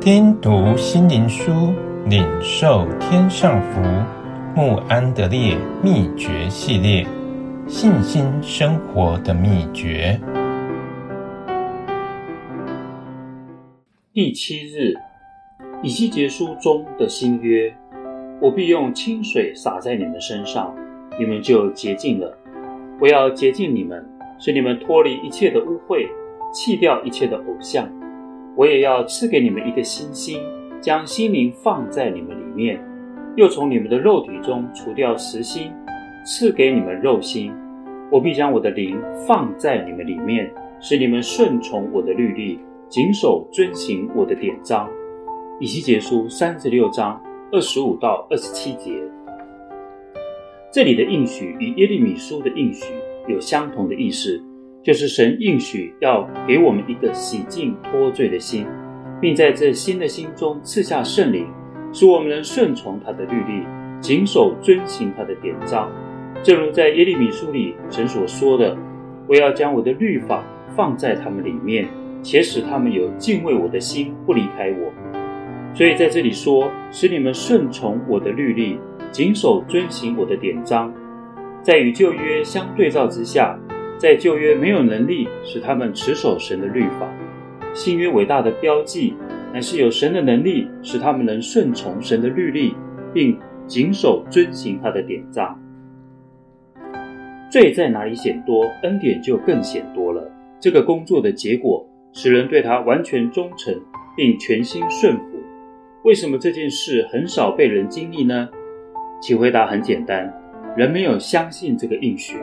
听读心灵书，领受天上福。穆安德烈秘诀系列：信心生活的秘诀。第七日，以西结书中的新约：我必用清水洒在你们身上，你们就洁净了。我要洁净你们，使你们脱离一切的污秽，弃掉一切的偶像。我也要赐给你们一个新心，将心灵放在你们里面。又从你们的肉体中除掉实心，赐给你们肉心。我必将我的灵放在你们里面，使你们顺从我的律例，谨守遵行我的典章。以西结书三十六章二十五到二十七节。这里的应许与耶利米书的应许有相同的意思，就是神应许要给我们一个洗净脱罪的心，并在这新的心中赐下圣灵。使我们能顺从他的律例，谨守遵行他的典章。正如在耶利米书里神所说的：“我要将我的律法放在他们里面，且使他们有敬畏我的心，不离开我。”所以在这里说：“使你们顺从我的律例，谨守遵行我的典章。”在与旧约相对照之下，在旧约没有能力使他们持守神的律法，新约伟大的标记。乃是有神的能力，使他们能顺从神的律例，并谨守遵行他的典章。罪在哪里显多，恩典就更显多了。这个工作的结果，使人对他完全忠诚，并全心顺服。为什么这件事很少被人经历呢？其回答很简单：人没有相信这个应许，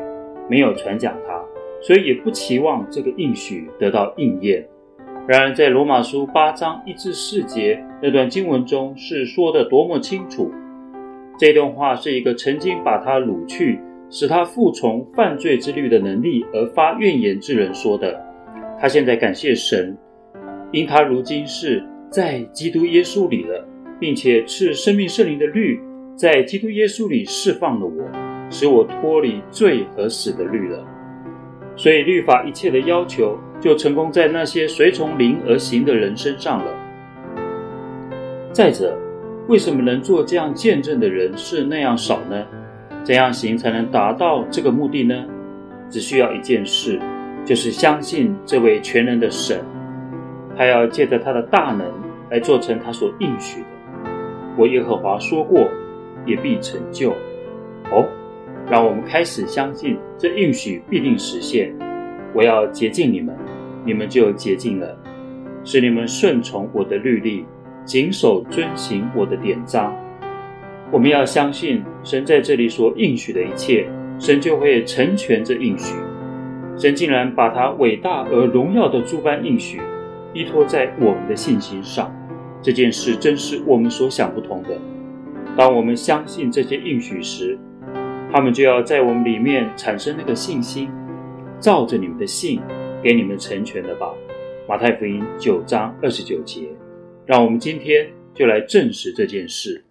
没有传讲它，所以也不期望这个应许得到应验。然而，在罗马书八章一至四节那段经文中，是说得多么清楚！这段话是一个曾经把他掳去，使他服从犯罪之律的能力而发怨言之人说的。他现在感谢神，因他如今是在基督耶稣里了，并且赐生命圣灵的律在基督耶稣里释放了我，使我脱离罪和死的律了。所以，律法一切的要求就成功在那些随从灵而行的人身上了。再者，为什么能做这样见证的人是那样少呢？怎样行才能达到这个目的呢？只需要一件事，就是相信这位全能的神，他要借着他的大能来做成他所应许的。我耶和华说过，也必成就。哦。让我们开始相信，这应许必定实现。我要洁净你们，你们就洁净了；使你们顺从我的律例，谨守遵行我的典章。我们要相信神在这里所应许的一切，神就会成全这应许。神竟然把他伟大而荣耀的诸般应许依托在我们的信心上，这件事真是我们所想不通的。当我们相信这些应许时，他们就要在我们里面产生那个信心，照着你们的信，给你们成全了吧。马太福音九章二十九节，让我们今天就来证实这件事。